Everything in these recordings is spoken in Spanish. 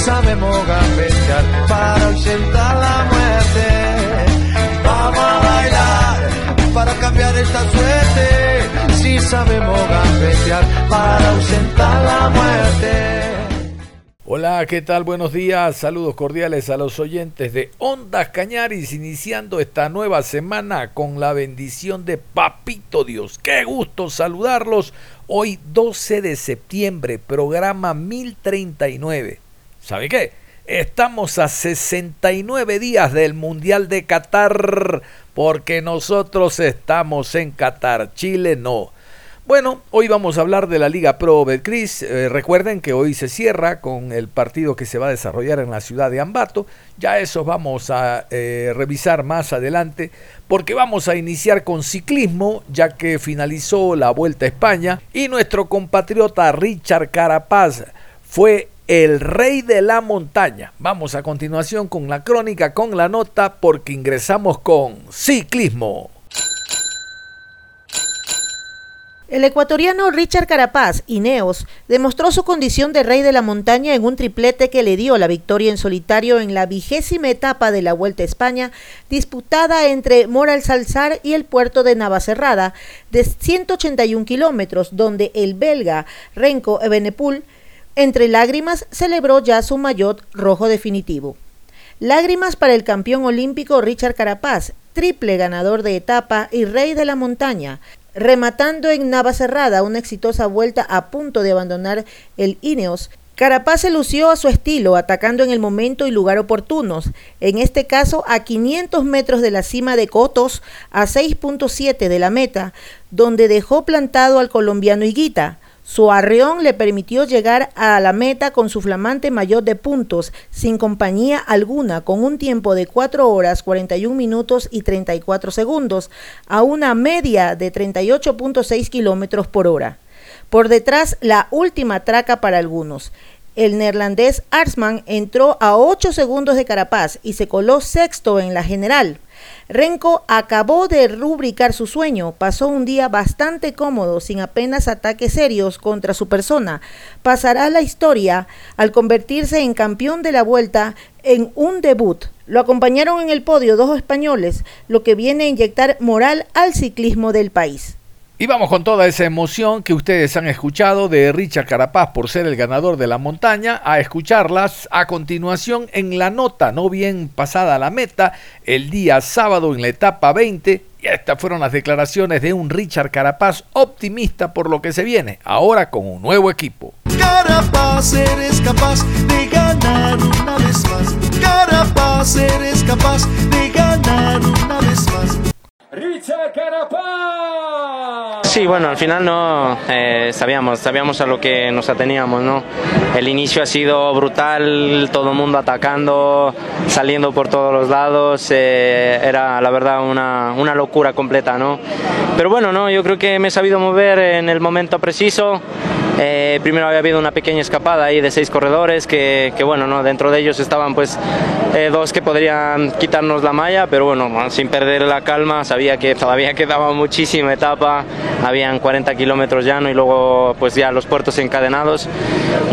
Sabemos gambetear para ausentar la muerte. Vamos a bailar para cambiar esta suerte. Si sabemos gambetear para ausentar la muerte. Hola, ¿qué tal? Buenos días. Saludos cordiales a los oyentes de Ondas Cañaris, iniciando esta nueva semana con la bendición de Papito Dios. Qué gusto saludarlos. Hoy 12 de septiembre, programa 1039. ¿Sabe qué? Estamos a 69 días del Mundial de Qatar porque nosotros estamos en Qatar, Chile no. Bueno, hoy vamos a hablar de la Liga Pro Betcris. Eh, recuerden que hoy se cierra con el partido que se va a desarrollar en la ciudad de Ambato. Ya eso vamos a eh, revisar más adelante porque vamos a iniciar con ciclismo ya que finalizó la Vuelta a España y nuestro compatriota Richard Carapaz fue el rey de la montaña. Vamos a continuación con la crónica, con la nota, porque ingresamos con ciclismo. El ecuatoriano Richard Carapaz, Ineos, demostró su condición de rey de la montaña en un triplete que le dio la victoria en solitario en la vigésima etapa de la Vuelta a España, disputada entre Moral Salzar y el puerto de Navacerrada, de 181 kilómetros, donde el belga Renko Ebenepul entre lágrimas celebró ya su maillot rojo definitivo. Lágrimas para el campeón olímpico Richard Carapaz, triple ganador de etapa y rey de la montaña, rematando en Navacerrada una exitosa vuelta a punto de abandonar el Ineos. Carapaz se lució a su estilo, atacando en el momento y lugar oportunos, en este caso a 500 metros de la cima de Cotos, a 6.7 de la meta, donde dejó plantado al colombiano Higuita. Su arreón le permitió llegar a la meta con su flamante mayor de puntos, sin compañía alguna, con un tiempo de 4 horas 41 minutos y 34 segundos, a una media de 38.6 kilómetros por hora. Por detrás, la última traca para algunos. El neerlandés Arsman entró a 8 segundos de Carapaz y se coló sexto en la general. Renko acabó de rubricar su sueño, pasó un día bastante cómodo, sin apenas ataques serios contra su persona. Pasará la historia al convertirse en campeón de la vuelta en un debut. Lo acompañaron en el podio dos españoles, lo que viene a inyectar moral al ciclismo del país. Y vamos con toda esa emoción que ustedes han escuchado de Richard Carapaz por ser el ganador de la montaña, a escucharlas a continuación en la nota, no bien pasada la meta, el día sábado en la etapa 20. Y estas fueron las declaraciones de un Richard Carapaz optimista por lo que se viene, ahora con un nuevo equipo. Carapaz, eres capaz de ganar una vez más. Carapaz, eres capaz de ganar una vez más. Richard Carapaz. Sí, bueno, al final no eh, sabíamos, sabíamos a lo que nos ateníamos, ¿no? El inicio ha sido brutal, todo el mundo atacando, saliendo por todos los lados, eh, era la verdad una, una, locura completa, ¿no? Pero bueno, no, yo creo que me he sabido mover en el momento preciso. Eh, primero había habido una pequeña escapada ahí de seis corredores que, que bueno, ¿no? dentro de ellos estaban pues eh, dos que podrían quitarnos la malla, pero bueno, sin perder la calma, sabía que todavía quedaba muchísima etapa, habían 40 kilómetros llano y luego pues ya los puertos encadenados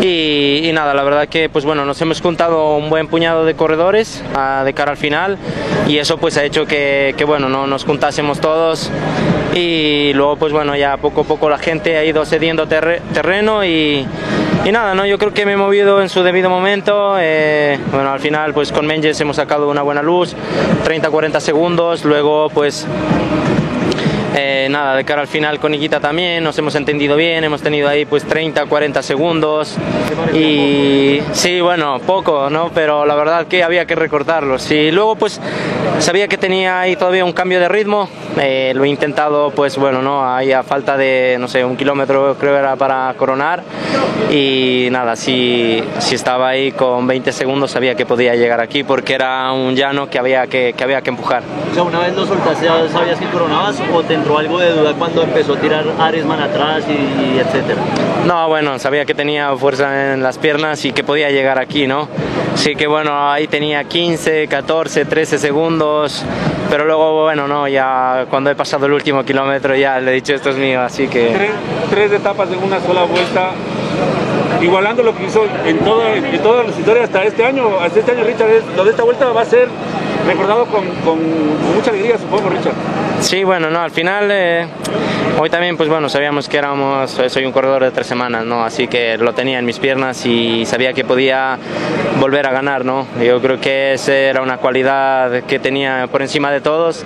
y, y, nada, la verdad que pues bueno, nos hemos juntado un buen puñado de corredores a, de cara al final y eso pues ha hecho que, que bueno, ¿no? nos juntásemos todos y luego pues bueno, ya poco a poco la gente ha ido cediendo terreno y, y nada, ¿no? yo creo que me he movido en su debido momento. Eh, bueno, al final pues con Menges hemos sacado una buena luz, 30-40 segundos, luego pues Eh, nada, de cara al final con Higuita también, nos hemos entendido bien, hemos tenido ahí pues 30, 40 segundos y sí, bueno, poco, ¿no? Pero la verdad que había que recortarlos. Y luego pues sabía que tenía ahí todavía un cambio de ritmo, eh, lo he intentado pues bueno, ¿no? Ahí a falta de, no sé, un kilómetro creo era para coronar y nada, si, si estaba ahí con 20 segundos sabía que podía llegar aquí porque era un llano que había que, que había que empujar. O sea, una vez lo soltaste, ¿ya ¿sabías que coronabas o te entró algo de duda cuando empezó a tirar Aresman atrás y, y etcétera? No, bueno, sabía que tenía fuerza en las piernas y que podía llegar aquí, ¿no? Sí que bueno, ahí tenía 15, 14, 13 segundos, pero luego, bueno, no, ya cuando he pasado el último kilómetro ya le he dicho esto es mío, así que... Tres, tres etapas en una sola vuelta, igualando lo que hizo en, todo, en todas las historias hasta este año. Hasta este año, Richard, es- lo de esta vuelta va a ser recordado con, con mucha alegría, supongo, Richard. Sí, bueno, no, al final, eh, hoy también, pues bueno, sabíamos que éramos, eh, soy un corredor de tres semanas, ¿no? Así que lo tenía en mis piernas y sabía que podía volver a ganar, ¿no? Yo creo que esa era una cualidad que tenía por encima de todos.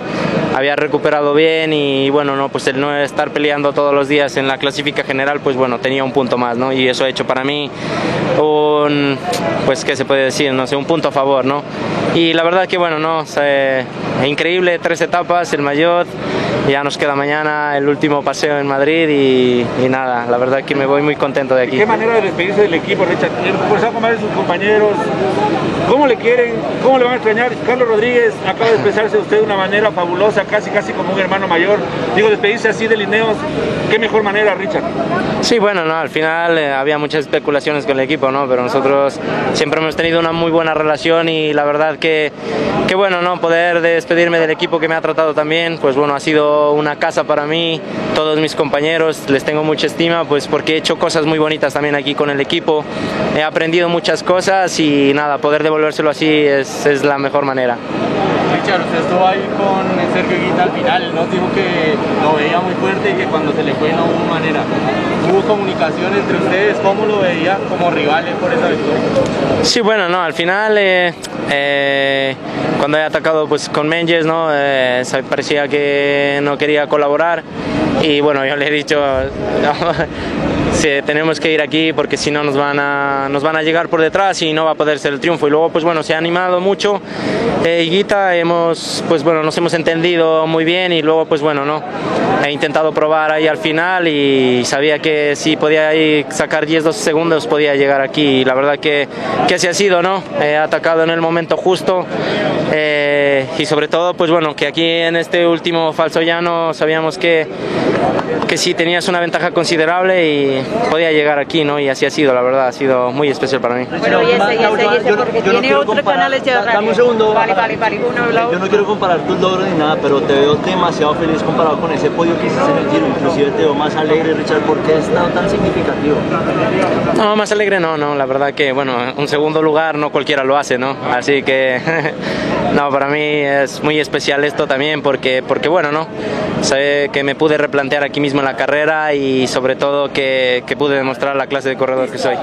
Había recuperado bien y bueno, no, pues el no estar peleando todos los días en la clasifica general, pues bueno, tenía un punto más, ¿no? Y eso ha hecho para mí un, pues, ¿qué se puede decir? No sé, un punto a favor, ¿no? Y la verdad que bueno, no, o sea, eh, increíble, tres etapas, el mayor, ya nos queda mañana el último paseo en Madrid y, y nada, la verdad que me voy muy contento de aquí. ¿Qué manera de despedirse del equipo, Richard? De sus compañeros. ¿Cómo le quieren? ¿Cómo le van a extrañar? Carlos Rodríguez acaba de expresarse usted de una manera fabulosa, casi casi como un hermano mayor. Digo, despedirse así de Lineos, qué mejor manera, Richard. Sí, bueno, no, al final eh, había muchas especulaciones con el equipo, ¿no? Pero nosotros siempre hemos tenido una muy buena relación y la verdad que, que bueno, ¿no? Poder despedirme del equipo que me ha tratado también, pues bueno, ha sido una casa para mí, todos mis compañeros, les tengo mucha estima, pues porque he hecho cosas muy bonitas también aquí con el equipo, he aprendido muchas cosas y nada, poder devolvérselo así es, es la mejor manera. Richard, usted estuvo ahí con Sergio Guita al final, nos dijo que lo veía muy fuerte y que cuando se le fue no hubo manera. ¿Hubo comunicación entre ustedes? ¿Cómo lo veía como rivales por esa victoria? Sí, bueno, no, al final eh, eh, cuando he atacado pues con Menges, ¿no? Eh, parecía que no quería colaborar y bueno, yo le he dicho, no, sí, tenemos que ir aquí porque si no nos van, a, nos van a llegar por detrás y no va a poder ser el triunfo. Y luego pues bueno, se ha animado mucho eh, Higuita, hemos, pues bueno, nos hemos entendido muy bien y luego pues bueno, no, he intentado probar ahí al final y sabía que si podía ahí sacar 10-12 segundos podía llegar aquí y la verdad que, que así ha sido, ¿no? He atacado en el momento justo eh, y sobre todo pues bueno, que aquí en este último falso llano sabíamos que, que sí tenías una ventaja considerable y podía llegar aquí, ¿no? Y así ha sido, la verdad, ha sido muy especial para mí. Bueno, y ese, y ese, y ese, porque tiene otros canales de Dame un segundo. Vale, vale, vale, uno Yo no quiero comparar tus logros ni nada, pero te veo demasiado feliz comparado con ese podio que hiciste en el Giro. Inclusive te veo más alegre, Richard, ¿por qué es tan, tan significativo? No, más alegre no, no, la verdad que, bueno, un segundo lugar no cualquiera lo hace, ¿no? Así que, no, para mí es muy especial esto también porque, porque bueno, ¿no? Sé que me pude replantear aquí mismo en la carrera y sobre todo que, que pude demostrar la clase de corredor que soy.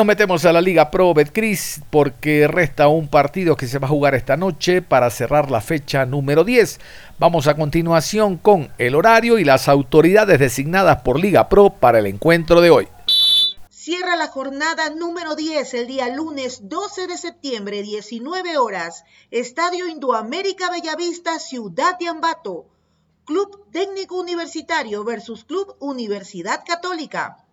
Nos metemos a la Liga Pro Betcris porque resta un partido que se va a jugar esta noche para cerrar la fecha número 10. Vamos a continuación con el horario y las autoridades designadas por Liga Pro para el encuentro de hoy. Cierra la jornada número 10 el día lunes 12 de septiembre, 19 horas. Estadio Indoamérica Bellavista, Ciudad de Ambato. Club Técnico Universitario versus Club Universidad Católica.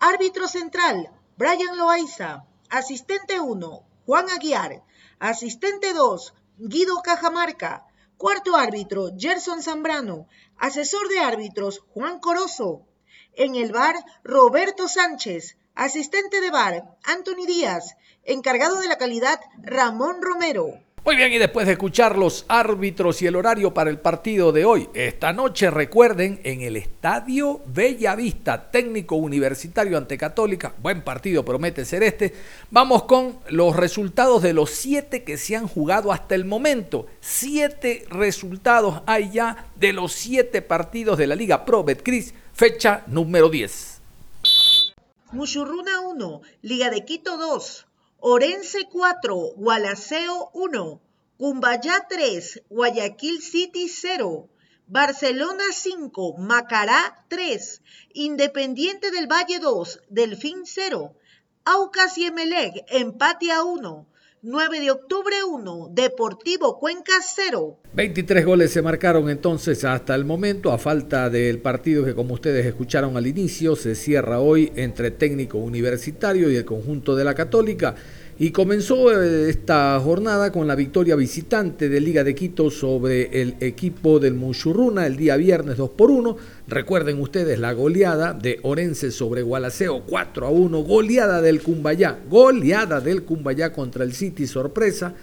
Árbitro central, Brian Loaiza. Asistente 1, Juan Aguiar. Asistente 2, Guido Cajamarca. Cuarto árbitro, Gerson Zambrano. Asesor de árbitros, Juan Corozo. En el bar, Roberto Sánchez. Asistente de bar, Anthony Díaz. Encargado de la calidad, Ramón Romero. Muy bien, y después de escuchar los árbitros y el horario para el partido de hoy, esta noche recuerden en el Estadio Bellavista, técnico universitario ante Católica, buen partido promete ser este, vamos con los resultados de los siete que se han jugado hasta el momento. Siete resultados hay ya de los siete partidos de la Liga Pro Betcris, fecha número 10. Muchurruna 1, Liga de Quito 2, Orense 4, Gualaceo 1, Cumbayá 3, Guayaquil City 0, Barcelona 5, Macará 3, Independiente del Valle 2, Delfín 0, Aucas y Emelec, empate a 1, 9 de octubre 1, Deportivo Cuenca 0. 23 goles se marcaron entonces hasta el momento, a falta del partido que como ustedes escucharon al inicio, se cierra hoy entre técnico universitario y el conjunto de la católica. Y comenzó eh, esta jornada con la victoria visitante de Liga de Quito sobre el equipo del Muchurruna el día viernes 2 por 1. Recuerden ustedes la goleada de Orense sobre Gualaceo 4 a 1. Goleada del Cumbayá. Goleada del Cumbayá contra el City, sorpresa.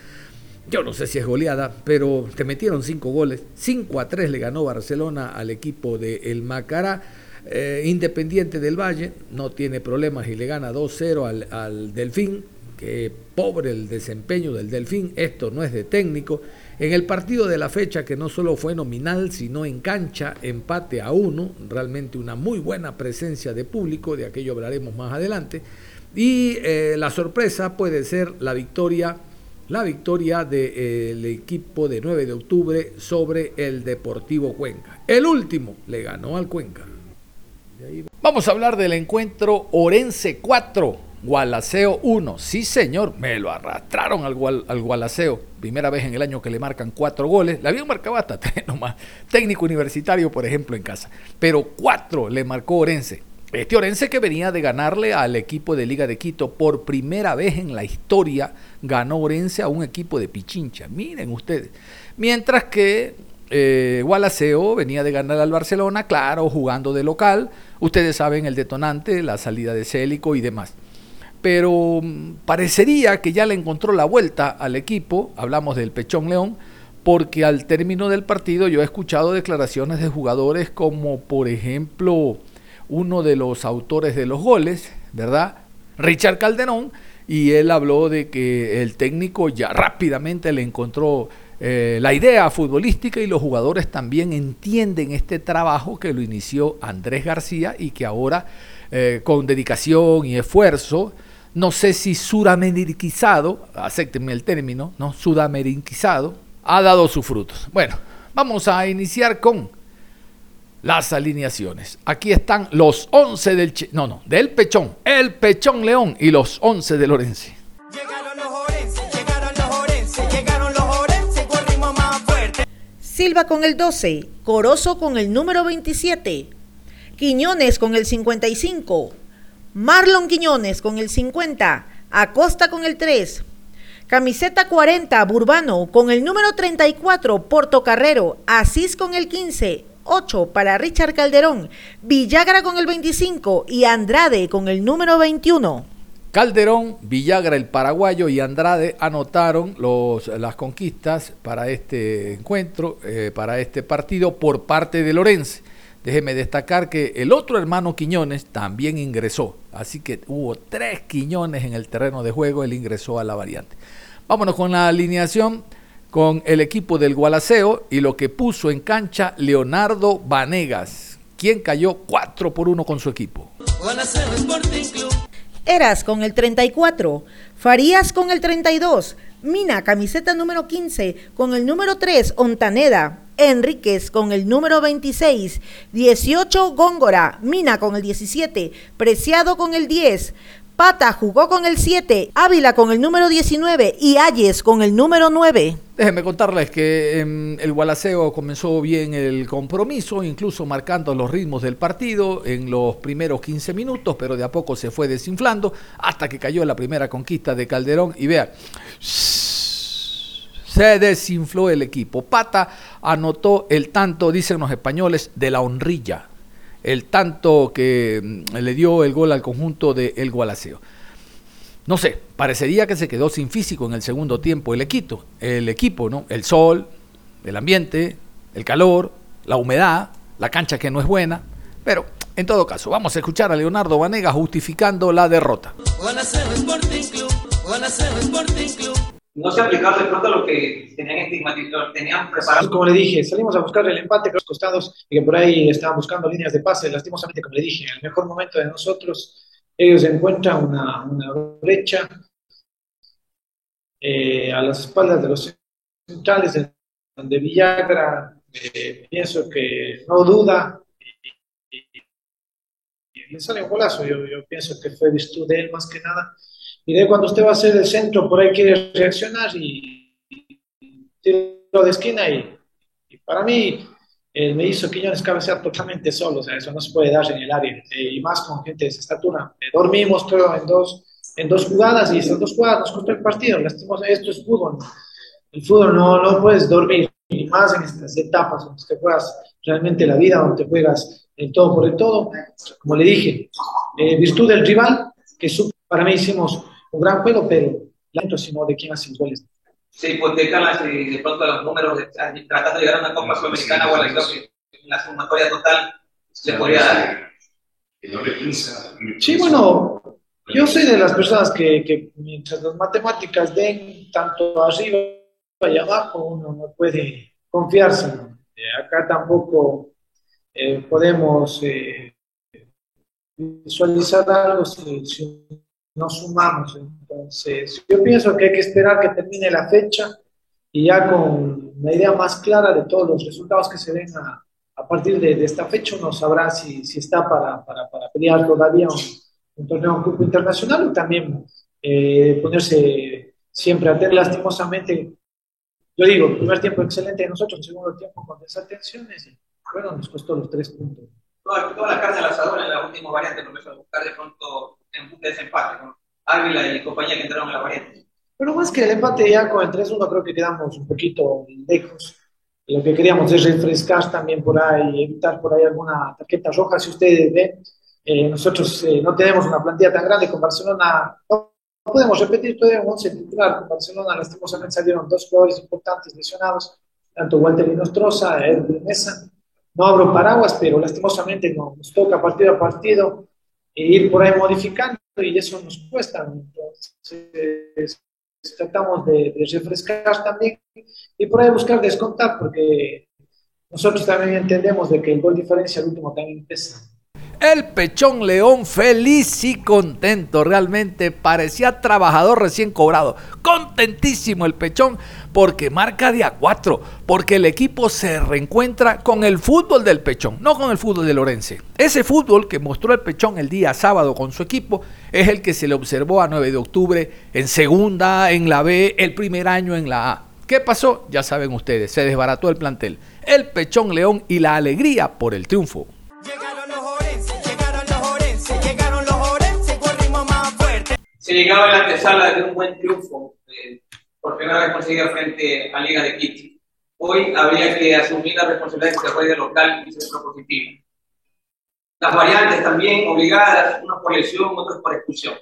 Yo no sé si es goleada, pero te metieron 5 goles. 5 a 3 le ganó Barcelona al equipo de El Macará. Eh, Independiente del Valle no tiene problemas y le gana 2-0 al, al Delfín pobre el desempeño del Delfín, esto no es de técnico. En el partido de la fecha, que no solo fue nominal, sino en cancha, empate a uno, realmente una muy buena presencia de público, de aquello hablaremos más adelante. Y eh, la sorpresa puede ser la victoria, la victoria del equipo de 9 de octubre sobre el Deportivo Cuenca. El último le ganó al Cuenca. Vamos a hablar del encuentro Orense 4, Gualaceo 1. Sí, señor, me lo arrastraron al, al Gualaceo. Primera vez en el año que le marcan cuatro goles. Le habían marcado hasta tres nomás. Técnico universitario, por ejemplo, en casa. Pero cuatro le marcó Orense. Este Orense que venía de ganarle al equipo de Liga de Quito por primera vez en la historia, ganó Orense a un equipo de Pichincha. Miren ustedes. Mientras que eh, Gualaceo venía de ganar al Barcelona, claro, jugando de local. Ustedes saben el detonante, la salida de Célico y demás pero mm, parecería que ya le encontró la vuelta al equipo, hablamos del Pechón León, porque al término del partido yo he escuchado declaraciones de jugadores como por ejemplo uno de los autores de los goles, ¿verdad? Richard Calderón, y él habló de que el técnico ya rápidamente le encontró eh, la idea futbolística y los jugadores también entienden este trabajo que lo inició Andrés García y que ahora eh, con dedicación y esfuerzo no sé si sudameriquizado, acéptenme el término, ¿no? Sudameriquizado, ha dado sus frutos. Bueno, vamos a iniciar con las alineaciones. Aquí están los 11 del... no, no, del Pechón, el Pechón León y los 11 de Lorense. Llegaron los Orense, llegaron los Orense, llegaron los Orense con ritmo más fuerte. Silva con el 12, Corozo con el número 27, Quiñones con el 55, Marlon Quiñones con el 50, Acosta con el 3, camiseta 40, Burbano con el número 34, Portocarrero, Asís con el 15, 8 para Richard Calderón, Villagra con el 25 y Andrade con el número 21. Calderón, Villagra el paraguayo y Andrade anotaron las conquistas para este encuentro, eh, para este partido por parte de Lorenz. Déjeme destacar que el otro hermano Quiñones también ingresó, así que hubo tres Quiñones en el terreno de juego, él ingresó a la variante. Vámonos con la alineación con el equipo del Gualaceo y lo que puso en cancha Leonardo Vanegas, quien cayó 4 por 1 con su equipo. Eras con el 34, Farías con el 32, Mina, camiseta número 15, con el número 3, Ontaneda, Enríquez con el número 26, 18 Góngora, Mina con el 17, Preciado con el 10, Pata jugó con el 7, Ávila con el número 19 y Ayes con el número 9. Déjenme contarles que em, el Gualaceo comenzó bien el compromiso, incluso marcando los ritmos del partido en los primeros 15 minutos, pero de a poco se fue desinflando hasta que cayó la primera conquista de Calderón y vean se desinfló el equipo. Pata anotó el tanto, dicen los españoles, de la honrilla. El tanto que mm, le dio el gol al conjunto de El Gualaceo. No sé, parecería que se quedó sin físico en el segundo tiempo el equipo, el equipo, ¿no? El sol, el ambiente, el calor, la humedad, la cancha que no es buena, pero en todo caso, vamos a escuchar a Leonardo Vanega justificando la derrota. No se aplicaba de pronto lo que tenían estigmatizado, tenían preparado. Como le dije, salimos a buscar el empate con los costados y que por ahí estaban buscando líneas de pase. Lastimosamente, como le dije, en el mejor momento de nosotros, ellos encuentran una, una brecha eh, a las espaldas de los centrales, donde Villagra, eh, pienso que no duda, y, le sale un golazo. Yo, yo pienso que fue virtud de él más que nada. Y de cuando usted va a ser el centro, por ahí quiere reaccionar y, tiro de esquina. Y, para mí, me hizo Quiñones cabecear totalmente solo. O sea, eso no se puede dar en el área. Eh, y más con gente de esa estatura. dormimos, creo, en dos en dos jugadas y esas dos jugadas nos costó el partido. Esto es fútbol. El fútbol no, no puedes dormir, y más en estas etapas donde te juegas realmente la vida, donde juegas el todo por el todo. Como le dije, eh, virtud del rival, que para mí hicimos un gran juego, pero lento, sino de quién hace los goles. Se hipotecan las, de pronto los números, de, tratando de llegar a una Copa Sudamericana o a la, la sumatoria total, se podría dar. Sí, bueno, yo soy de las personas que, que mientras las matemáticas den tanto arriba y abajo, uno no puede confiarse. Eh, acá tampoco eh, podemos eh, visualizar algo si, si, no sumamos. Entonces, yo pienso que hay que esperar que termine la fecha y ya con una idea más clara de todos los resultados que se den a, partir de, esta fecha, uno sabrá si, está para, para, para pelear todavía un un torneo un grupo internacional y también eh, ponerse siempre a tener lastimosamente, yo digo, primer tiempo excelente de nosotros, segundo tiempo con desatenciones y bueno, nos costó los tres puntos. Toda, toda la carne al asador en la última variante, profesor, buscar de pronto en con Ávila y compañía que entraron en la variante. Pero más que el empate ya con el 3-1 creo que quedamos un poquito lejos. Lo que queríamos es refrescar también por ahí, evitar por ahí alguna tarjeta roja, si ustedes ven eh, nosotros eh, no tenemos una plantilla tan grande con Barcelona. No, podemos repetir todavía un 11 titular. Con Barcelona, lastimosamente, salieron dos jugadores importantes lesionados, tanto Walter y Nostroza, Edwin Mesa. No abro paraguas, pero lastimosamente nos toca partido a partido e ir por ahí modificando y eso nos cuesta. Entonces, tratamos de, de refrescar también y por ahí buscar descontar, porque nosotros también entendemos de que el gol diferencia al último también pesa. El Pechón León feliz y contento, realmente parecía trabajador recién cobrado. Contentísimo el Pechón porque marca de a cuatro, porque el equipo se reencuentra con el fútbol del Pechón, no con el fútbol de Lorense. Ese fútbol que mostró el Pechón el día sábado con su equipo es el que se le observó a 9 de octubre en segunda, en la B, el primer año en la A. ¿Qué pasó? Ya saben ustedes, se desbarató el plantel. El Pechón León y la alegría por el triunfo. Se llegaba a la antesala de un buen triunfo, eh, por primera vez conseguida frente a Liga de Quito. Hoy habría que asumir la responsabilidad de ser de local y ser propositivo. Las variantes también obligadas, unas por lesión, otras por expulsión.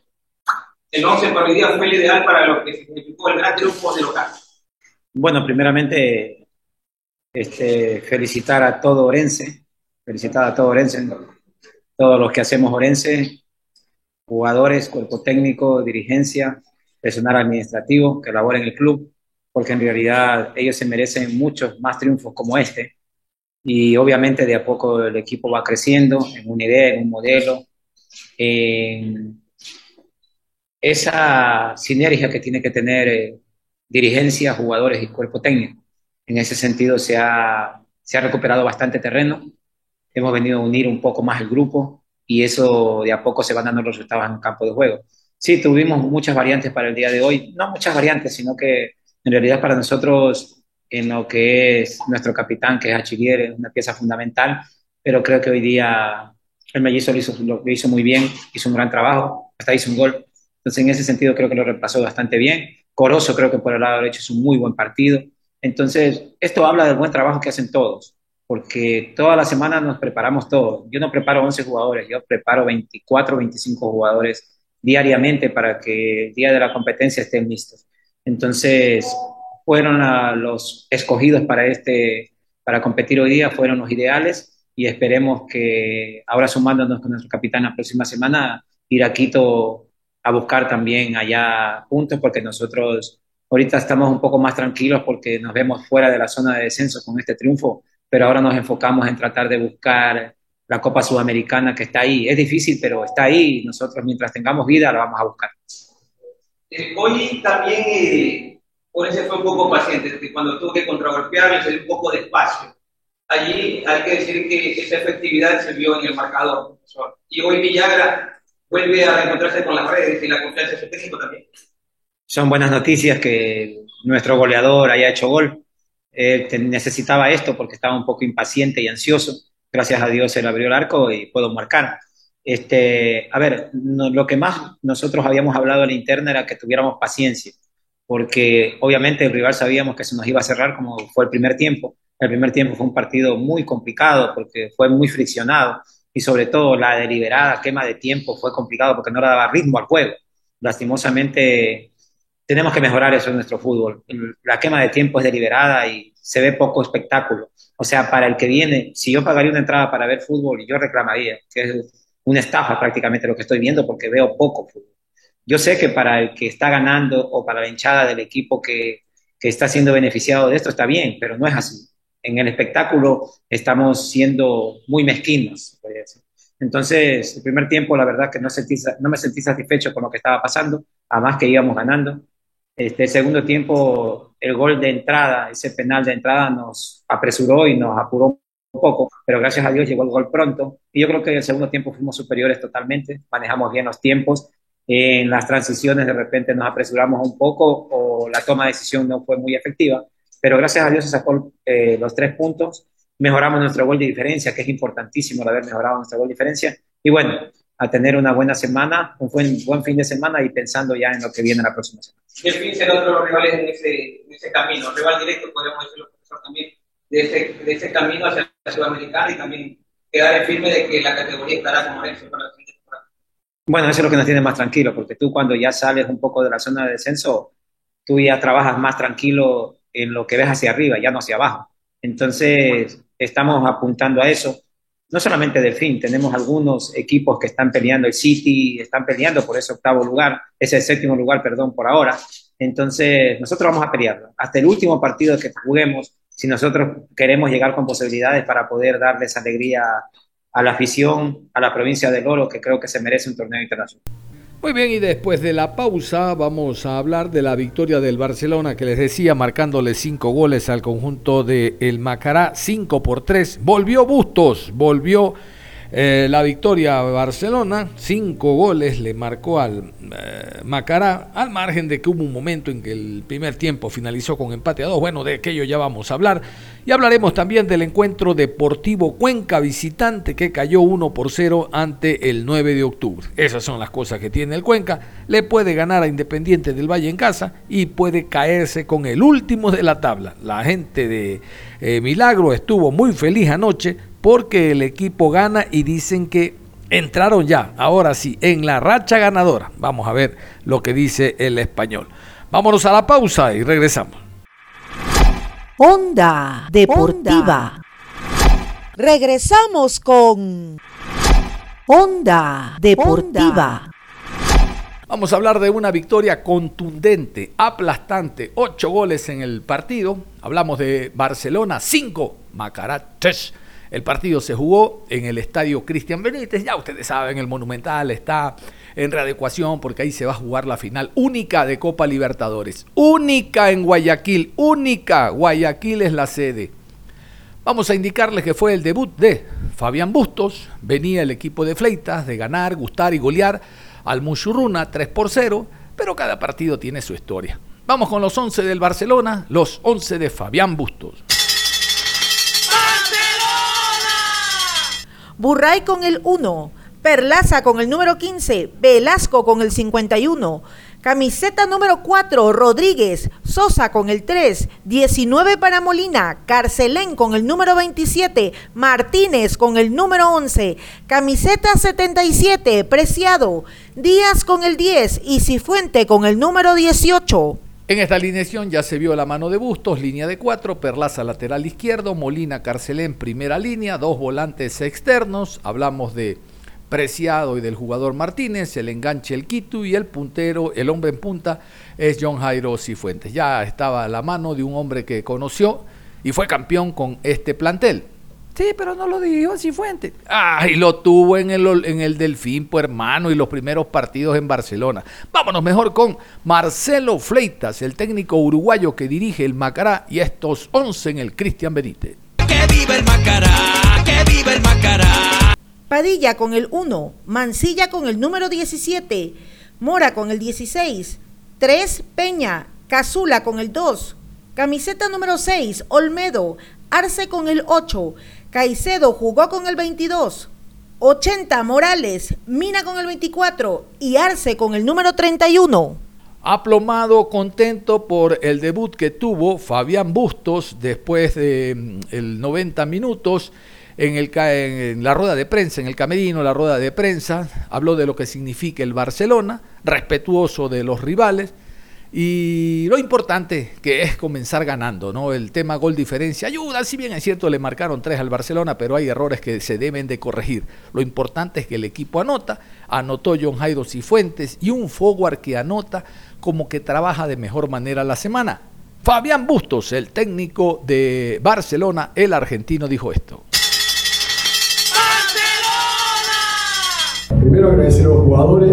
El 11 para hoy día fue el ideal para lo que significó el gran triunfo de local. Bueno, primeramente, este, felicitar a todo Orense, felicitar a todo Orense, todos los que hacemos Orense, jugadores, cuerpo técnico, dirigencia, personal administrativo que labora en el club, porque en realidad ellos se merecen muchos más triunfos como este. Y obviamente de a poco el equipo va creciendo en una idea, en un modelo, en esa sinergia que tiene que tener eh, dirigencia, jugadores y cuerpo técnico. En ese sentido se ha, se ha recuperado bastante terreno. Hemos venido a unir un poco más el grupo, y eso de a poco se van dando los resultados en el campo de juego. Sí, tuvimos muchas variantes para el día de hoy, no muchas variantes, sino que en realidad para nosotros, en lo que es nuestro capitán, que es Achillier, es una pieza fundamental, pero creo que hoy día el mellizo lo hizo, lo hizo muy bien, hizo un gran trabajo, hasta hizo un gol. Entonces, en ese sentido, creo que lo repasó bastante bien. Coroso, creo que por el lado derecho es un muy buen partido. Entonces, esto habla del buen trabajo que hacen todos porque toda la semana nos preparamos todos. Yo no preparo 11 jugadores, yo preparo 24, 25 jugadores diariamente para que el día de la competencia estén listos. Entonces, fueron los escogidos para, este, para competir hoy día, fueron los ideales y esperemos que ahora sumándonos con nuestro capitán la próxima semana, ir a Quito a buscar también allá puntos porque nosotros ahorita estamos un poco más tranquilos porque nos vemos fuera de la zona de descenso con este triunfo, pero ahora nos enfocamos en tratar de buscar la Copa Sudamericana que está ahí. Es difícil, pero está ahí y nosotros mientras tengamos vida la vamos a buscar. Eh, hoy también eh, ese fue un poco paciente, cuando tuvo que contragolpear se dio un poco de espacio. Allí hay que decir que esa efectividad se vio en el marcador. Y hoy Villagra vuelve a encontrarse con las redes y la confianza de su técnico también. Son buenas noticias que nuestro goleador haya hecho gol. Necesitaba esto porque estaba un poco impaciente y ansioso gracias a Dios se le abrió el arco y puedo marcar. Este, a ver, lo que más nosotros habíamos hablado en la interna era que tuviéramos paciencia, porque obviamente el rival sabíamos que se nos iba a cerrar como fue el primer tiempo. El primer tiempo fue un partido muy complicado porque fue muy friccionado y sobre todo la deliberada quema de tiempo fue complicado porque no le daba ritmo al juego. Lastimosamente tenemos que mejorar eso en nuestro fútbol. La quema de tiempo es deliberada y se ve poco espectáculo. O sea, para el que viene, si yo pagaría una entrada para ver fútbol, yo reclamaría, que es una estafa prácticamente lo que estoy viendo porque veo poco fútbol. Yo sé que para el que está ganando o para la hinchada del equipo que, que está siendo beneficiado de esto está bien, pero no es así. En el espectáculo estamos siendo muy mezquinos. Entonces, el primer tiempo, la verdad que no, sentí, no me sentí satisfecho con lo que estaba pasando, además que íbamos ganando. Este segundo tiempo, el gol de entrada, ese penal de entrada nos apresuró y nos apuró un poco, pero gracias a Dios llegó el gol pronto. Y yo creo que en el segundo tiempo fuimos superiores totalmente, manejamos bien los tiempos. En las transiciones de repente nos apresuramos un poco o la toma de decisión no fue muy efectiva, pero gracias a Dios se sacó eh, los tres puntos. Mejoramos nuestro gol de diferencia, que es importantísimo el haber mejorado nuestro gol de diferencia. Y bueno, a tener una buena semana, un buen, buen fin de semana y pensando ya en lo que viene la próxima semana. ¿Qué fin será otro los rivales en ese, en ese camino? Rival directo, podemos decirlo, profesor, también, de ese, de ese camino hacia la Sudamericana y también quedar en firme de que la categoría estará como eso para la siguiente temporada. Bueno, eso es lo que nos tiene más tranquilo, porque tú cuando ya sales un poco de la zona de descenso, tú ya trabajas más tranquilo en lo que ves hacia arriba, ya no hacia abajo. Entonces, estamos apuntando a eso no solamente Delfín, tenemos algunos equipos que están peleando, el City están peleando por ese octavo lugar, ese séptimo lugar, perdón, por ahora. Entonces, nosotros vamos a pelearlo. Hasta el último partido que juguemos, si nosotros queremos llegar con posibilidades para poder darles alegría a la afición, a la provincia del Oro, que creo que se merece un torneo internacional. Muy bien, y después de la pausa vamos a hablar de la victoria del Barcelona que les decía, marcándole cinco goles al conjunto de el Macará, cinco por tres. Volvió Bustos, volvió eh, la victoria Barcelona, cinco goles le marcó al eh, Macará, al margen de que hubo un momento en que el primer tiempo finalizó con empate a dos. Bueno, de aquello ya vamos a hablar. Y hablaremos también del encuentro deportivo Cuenca visitante que cayó 1 por 0 ante el 9 de octubre. Esas son las cosas que tiene el Cuenca. Le puede ganar a Independiente del Valle en casa y puede caerse con el último de la tabla. La gente de eh, Milagro estuvo muy feliz anoche porque el equipo gana y dicen que entraron ya, ahora sí, en la racha ganadora. Vamos a ver lo que dice el español. Vámonos a la pausa y regresamos. Onda Deportiva. Regresamos con Onda Deportiva. Vamos a hablar de una victoria contundente, aplastante, ocho goles en el partido. Hablamos de Barcelona, cinco, Macará, el partido se jugó en el estadio Cristian Benítez, ya ustedes saben, el Monumental está en readecuación porque ahí se va a jugar la final única de Copa Libertadores. Única en Guayaquil, única. Guayaquil es la sede. Vamos a indicarles que fue el debut de Fabián Bustos. Venía el equipo de Fleitas de ganar, gustar y golear al Mushurruna 3 por 0, pero cada partido tiene su historia. Vamos con los 11 del Barcelona, los 11 de Fabián Bustos. Burray con el 1, Perlaza con el número 15, Velasco con el 51, camiseta número 4, Rodríguez, Sosa con el 3, 19 para Molina, Carcelén con el número 27, Martínez con el número 11, camiseta 77, Preciado, Díaz con el 10 y Cifuente con el número 18. En esta alineación ya se vio la mano de Bustos, línea de 4, Perlaza lateral izquierdo, Molina Carcelén primera línea, dos volantes externos, hablamos de Preciado y del jugador Martínez, el enganche el Quito y el puntero, el hombre en punta es John Jairo Cifuentes. Ya estaba la mano de un hombre que conoció y fue campeón con este plantel. Sí, pero no lo dijo Cifuentes. Ah, y lo tuvo en el, en el Delfín, pues hermano, y los primeros partidos en Barcelona. Vámonos mejor con Marcelo Fleitas, el técnico uruguayo que dirige el Macará, y estos 11 en el Cristian Benítez. ¡Que viva el Macará! ¡Que viva el Macará! Padilla con el 1, Mancilla con el número 17, Mora con el 16, 3 Peña, Cazula con el 2, camiseta número 6, Olmedo, Arce con el 8, Caicedo jugó con el 22, 80 Morales, Mina con el 24 y Arce con el número 31. Aplomado, contento por el debut que tuvo Fabián Bustos después de mm, el 90 minutos en, en la rueda de prensa, en el camerino, la rueda de prensa, habló de lo que significa el Barcelona, respetuoso de los rivales, y lo importante que es comenzar ganando, ¿no? El tema gol diferencia ayuda, si bien es cierto le marcaron tres al Barcelona, pero hay errores que se deben de corregir. Lo importante es que el equipo anota, anotó John Jairo Cifuentes y un forward que anota como que trabaja de mejor manera la semana. Fabián Bustos, el técnico de Barcelona, el argentino, dijo esto. Primero agradecer a los jugadores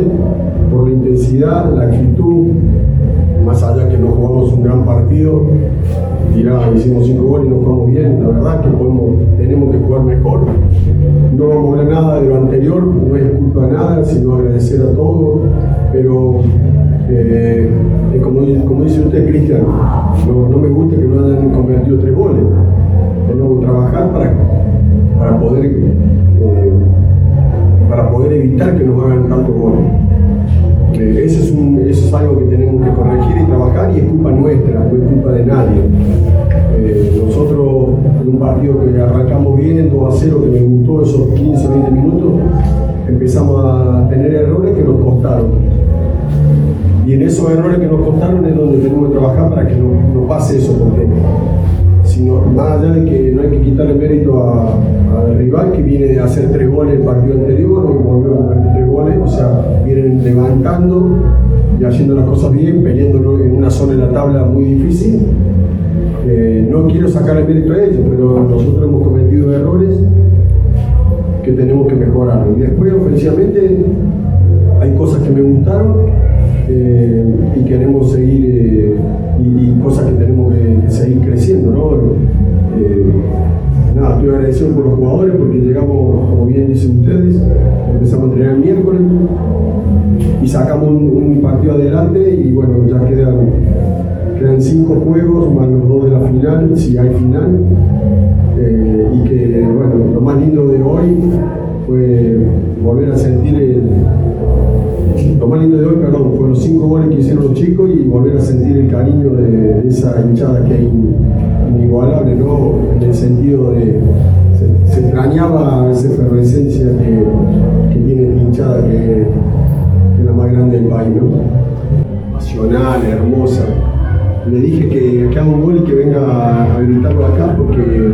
por la intensidad, la actitud, más allá que no jugamos un gran partido, tirá, hicimos cinco goles y no jugamos bien, la verdad que tenemos que jugar mejor. No vamos a hablar nada de lo anterior, no es culpa de nada, sino agradecer a todos, pero eh, como, como, dice usted, Cristian, no, me gusta que no hayan convertido tres goles. Tenemos que trabajar para, para poder eh, para poder evitar que nos hagan tanto goles. Eso, es algo que tenemos que corregir y trabajar y es culpa nuestra, no es culpa de nadie. Eh, nosotros en un partido que arrancamos bien, 2 a 0, que me gustó esos 15 20 minutos, empezamos a tener errores que nos costaron. Y en esos errores que nos costaron es donde tenemos que trabajar para que no, no pase eso, porque sino más allá de que no hay que quitarle mérito al rival que viene de hacer tres goles el partido anterior o volvió a convertir tres goles, o sea, vienen levantando y haciendo las cosas bien, peleando en una zona de la tabla muy difícil. Eh, no quiero sacarle mérito a ellos, pero nosotros hemos cometido errores que tenemos que mejorar. Y después, ofensivamente, hay cosas que me gustaron eh, y queremos seguir, eh, y, cosas que tenemos que, seguir creciendo, ¿no? Eh, nada, estoy agradecido por los jugadores porque llegamos, como bien dicen ustedes, empezamos a entrenar el miércoles y sacamos un, partido adelante y bueno, ya quedan, quedan cinco juegos más los dos de la final, si hay final. y que bueno, lo más lindo de hoy fue volver a sentir el, lo más lindo de hoy, perdón, los cinco goles que hicieron los chicos y volver a sentir el cariño de, esa hinchada que es inigualable, ¿no? En el sentido de. Se, extrañaba esa efervescencia que, que tiene la hinchada, que, es la más grande del país, ¿no? Pasional, hermosa. Le dije que, que haga un gol y que venga a gritarlo acá porque,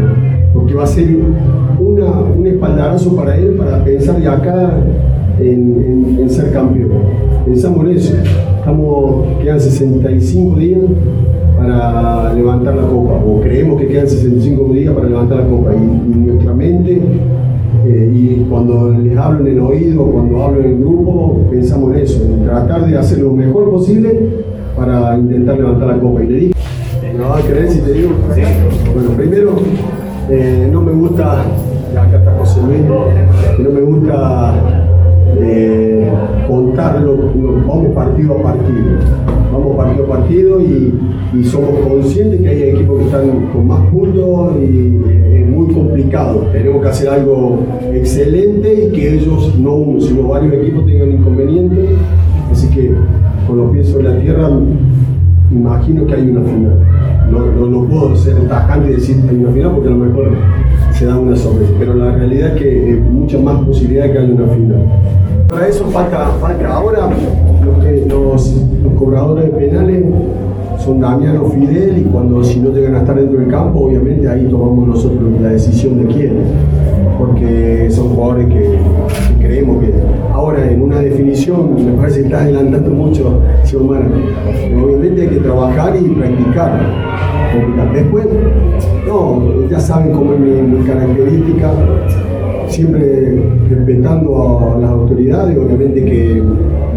porque va a ser una, un espaldarazo para él para pensar de acá en, ser campeón. Pensamos en eso. Estamos, quedan 65 días para levantar la copa, o creemos que quedan 65 días para levantar la copa. Y, nuestra mente, eh, y cuando les hablo en el oído, cuando hablo en el grupo, pensamos en eso, en tratar de hacer lo mejor posible para intentar levantar la copa. Y le dije, ¿me vas a creer si te digo? Bueno, primero, eh, no me gusta, acá está José Luis, no me gusta eh, contarlo, vamos partido a partido, vamos partido a partido y, somos conscientes que hay equipos que están con más puntos y es muy complicado. Tenemos que hacer algo excelente y que ellos, no uno, sino varios equipos tengan inconvenientes. Así que con los pies sobre la tierra, imagino que hay una final. No, no, puedo ser tajante y decir que hay una final porque a lo mejor se da una sorpresa, pero la realidad es que hay mucha más posibilidad que haya una final. Para eso falta, falta. ahora los, los, cobradores de penales son Damiano Fidel y cuando si no llegan a estar dentro del campo, obviamente ahí tomamos nosotros la decisión de quién, porque son jugadores que, creemos que ahora en una definición me parece que está adelantando mucho Xiomara. Obviamente hay que trabajar y practicar. Después, no, ya saben cómo es mi característica siempre respetando a las autoridades, obviamente que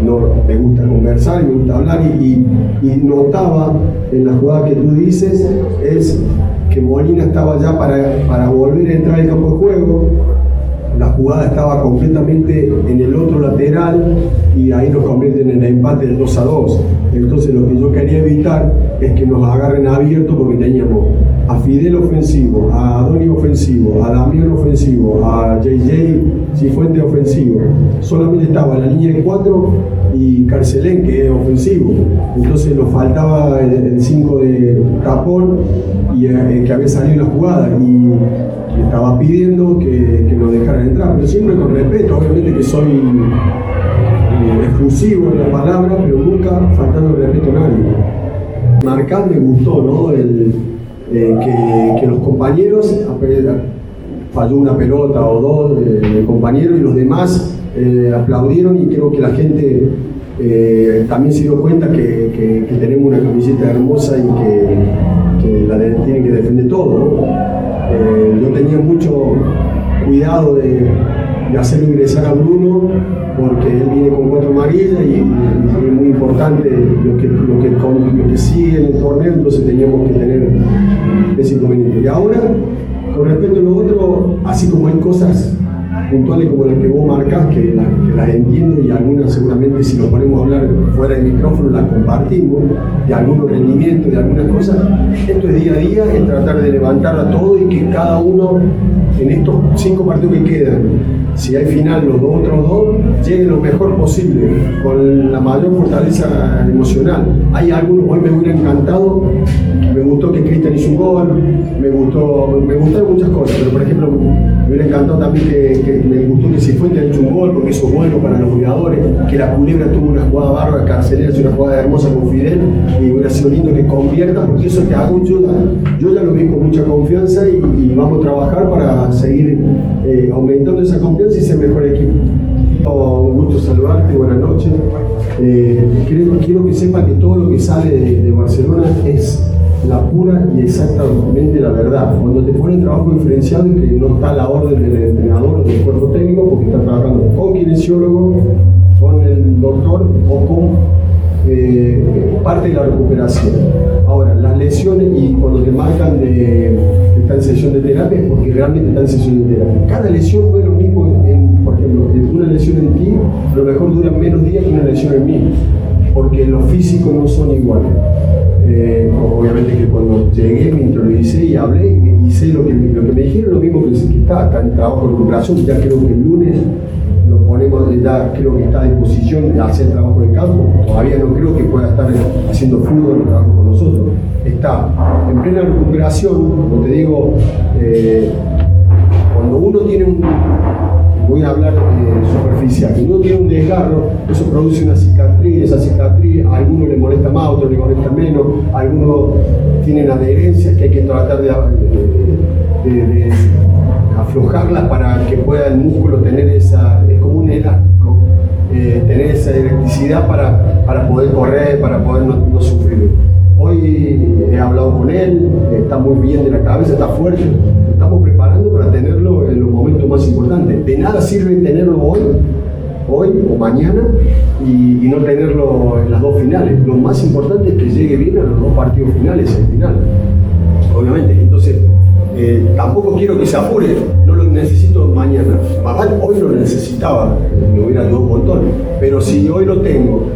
no, me gusta conversar me gusta hablar y, y, notaba en la jugada que tú dices es que Molina estaba ya para, para volver a entrar al campo de juego, la jugada estaba completamente en el otro lateral y ahí nos convierten en el empate del 2 a 2. Entonces lo que yo quería evitar es que nos agarren abiertos porque teníamos a Fidel ofensivo, a Adoni ofensivo, a Damián ofensivo, a JJ Cifuente ofensivo. Solamente estaba la línea de 4 y Carcelén que es ofensivo. Entonces nos faltaba el 5 de Tapón y eh, que había salido la jugada y, estaba pidiendo que, que nos dejaran entrar, pero siempre con respeto, obviamente que soy eh, exclusivo en la palabra, pero nunca faltando el respeto a nadie. Marcar me gustó, ¿no? El, eh, que, los compañeros, falló una pelota o dos de, compañeros y los demás eh, aplaudieron y creo que la gente eh, también se dio cuenta que, tenemos una camiseta hermosa y que, la tienen que defender todo. Yo tenía mucho cuidado de, de hacer ingresar a Bruno porque él viene con cuatro amarillas y, es muy importante lo que, lo, que, lo que sigue en el torneo, entonces teníamos que tener ese inconveniente. Y ahora, con respecto a lo otro, así como hay cosas puntuales como las que vos marcas, que, las entiendo y algunas seguramente si nos ponemos a hablar fuera del micrófono las compartimos, de algunos rendimientos, de algunas cosas. Esto es día a día, es tratar de levantar a todo y que cada uno en estos cinco partidos que quedan, si hay final los dos otros dos, llegue lo mejor posible, con la mayor fortaleza emocional. Hay algunos, hoy me hubiera encantado, me gustó que Cristian hizo un gol, me gustó, me gustaron muchas cosas, pero por ejemplo, me hubiera encantado también que, me gustó que Cifuentes un gol, porque eso es bueno para los jugadores, que la culebra tuvo una jugada bárbara, Carcelera una jugada hermosa con Fidel, y hubiera sido lindo que convierta, porque eso te hago yo, ya lo vi con mucha confianza y, vamos a trabajar para seguir eh, aumentando esa confianza y ser mejor equipo. Un gusto saludarte, buenas noches. Eh, quiero, que sepa que todo lo que sale de, Barcelona es la pura y exactamente la verdad. Cuando te ponen trabajo diferenciado y que no está la orden del entrenador o del cuerpo técnico porque está trabajando con kinesiólogo, con el doctor o con eh, parte de la recuperación. Ahora, las lesiones y cuando te marcan de en sesión de terapia es porque realmente está en sesión de terapia. Cada lesión no es lo mismo, en, por ejemplo, una lesión en ti a lo mejor dura menos días que una lesión en mí, porque los físicos no son iguales. Eh, obviamente que cuando llegué me introducé y hablé y, sé lo que, lo que me dijeron, lo mismo que, que está, en trabajo de recuperación, ya creo que el lunes lo ponemos, ya creo que está a disposición de hacer trabajo de campo, todavía no creo que pueda estar haciendo fútbol trabajo con nosotros. Está en plena recuperación, como te digo, eh, cuando uno tiene un, voy a hablar eh, superficial, cuando uno tiene un desgarro, eso produce una cicatriz, esa cicatriz a algunos le molesta más, a otros le molesta menos, algunos tienen adherencias que hay que tratar de, de aflojarlas para que pueda el músculo tener esa, es como un elástico, eh, tener esa electricidad para, para poder correr, para poder no, sufrir. Hoy he hablado con él, está muy bien de la cabeza, está fuerte, estamos preparando para en los momentos más importantes. De nada sirve tenerlo hoy, hoy o mañana y, no tenerlo en las dos finales. Lo más importante es que llegue bien a los dos partidos finales, el final, obviamente. Entonces, eh, tampoco quiero que se apure, no lo necesito mañana. hoy lo necesitaba, me hubiera ayudado un montón. Pero si hoy lo tengo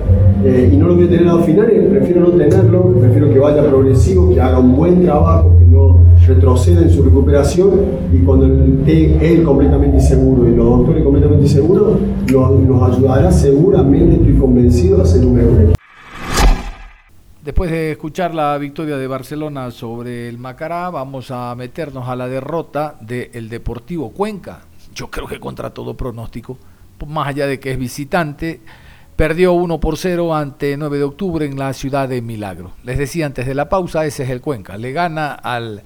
eh, y no lo voy a tener a los finales, prefiero no tenerlo, prefiero que vaya progresivo, que haga un buen trabajo, que no retroceda en su recuperación y cuando él completamente seguro y los doctores completamente seguros, nos, nos ayudará seguramente, estoy convencido, a hacer un mejor Después de escuchar la victoria de Barcelona sobre el Macará, vamos a meternos a la derrota del Deportivo Cuenca. Yo creo que contra todo pronóstico, más allá de que es visitante, perdió 1 por 0 ante 9 de octubre en la ciudad de Milagro. Les decía antes de la pausa, ese es el Cuenca. Le gana al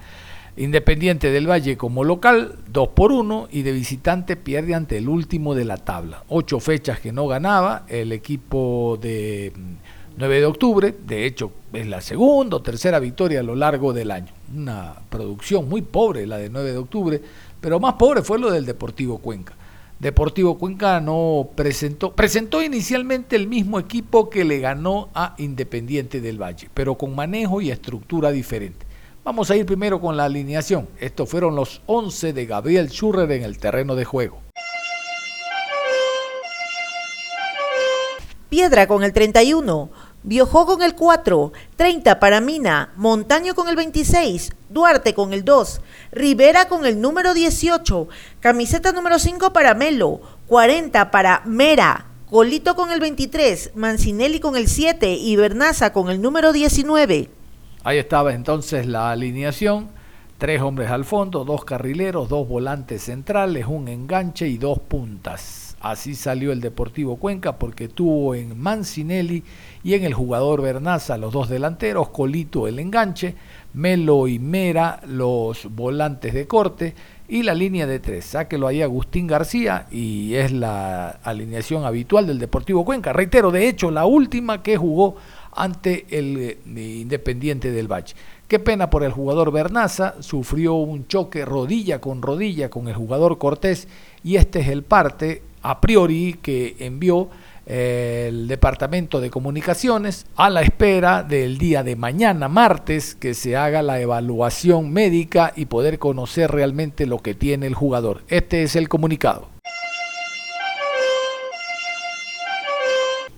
Independiente del Valle como local, 2 por 1 y de visitante pierde ante el último de la tabla. Ocho fechas que no ganaba el equipo de 9 de octubre, de hecho es la segunda o tercera victoria a lo largo del año. Una producción muy pobre la de 9 de octubre, pero más pobre fue lo del Deportivo Cuenca. Deportivo Cuenca no presentó, presentó inicialmente el mismo equipo que le ganó a Independiente del Valle, pero con manejo y estructura diferente. Vamos a ir primero con la alineación. Estos fueron los 11 de Gabriel Schurrer en el terreno de juego. Piedra con el 31, Biojó con el 4, 30 para Mina, Montaño con el 26, Duarte con el 2, Rivera con el número 18, camiseta número 5 para Melo, 40 para Mera, Colito con el 23, Mancinelli con el 7 y Bernaza con el número 19. Ahí estaba entonces la alineación. Tres hombres al fondo, dos carrileros, dos volantes centrales, un enganche y dos puntas. Así salió el Deportivo Cuenca porque tuvo en Mancinelli y en el jugador Bernaza los dos delanteros, Colito el enganche, Melo y Mera los volantes de corte y la línea de tres. Sáquelo ahí Agustín García y es la alineación habitual del Deportivo Cuenca. Reitero, de hecho, la última que jugó ante el eh, Independiente del Valle. Qué pena por el jugador Bernaza, sufrió un choque rodilla con rodilla con el jugador Cortés y este es el parte a priori que envió eh, el Departamento de Comunicaciones a la espera del día de mañana, martes, que se haga la evaluación médica y poder conocer realmente lo que tiene el jugador. Este es el comunicado.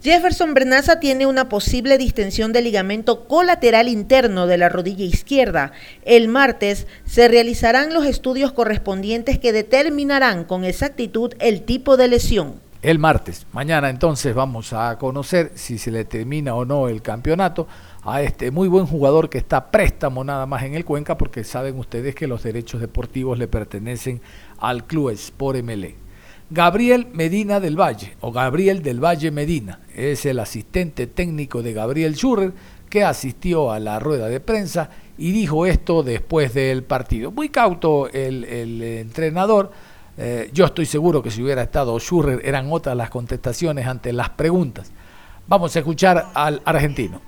Jefferson Bernaza tiene una posible distensión del ligamento colateral interno de la rodilla izquierda. El martes se realizarán los estudios correspondientes que determinarán con exactitud el tipo de lesión. El martes, mañana entonces vamos a conocer si se le termina o no el campeonato a este muy buen jugador que está préstamo nada más en el Cuenca porque saben ustedes que los derechos deportivos le pertenecen al Club Sport MLE. Gabriel Medina del Valle, o Gabriel del Valle Medina, es el asistente técnico de Gabriel Schurrer, que asistió a la rueda de prensa y dijo esto después del partido. Muy cauto el, entrenador. Eh, yo estoy seguro que si hubiera estado Schurrer eran otras las contestaciones ante las preguntas. Vamos a escuchar al argentino.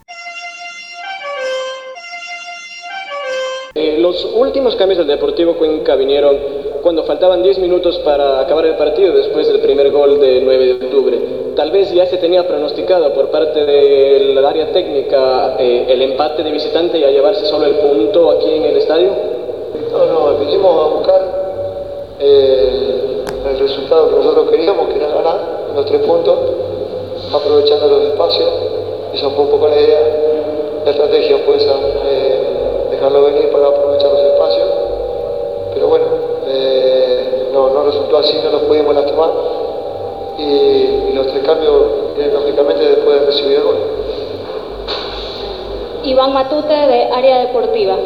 Eh, los últimos cambios del Deportivo Cuenca vinieron cuando faltaban 10 minutos para acabar el partido después del primer gol de 9 de octubre. Tal vez ya se tenía pronosticado por parte del área técnica eh, el empate de visitante y a llevarse solo el punto aquí en el estadio. No, no, vinimos a buscar eh, el resultado que nosotros queríamos, que era ganar los tres puntos, aprovechando los espacios. Esa fue un poco la idea. La estrategia fue esa, eh, dejarlo venir para aprovechar los espacios. Pero bueno, eh, no, no resultó así, no nos pudimos lastimar y, los tres cambios lógicamente después de recibir el gol. Iván Matute de Área Deportiva.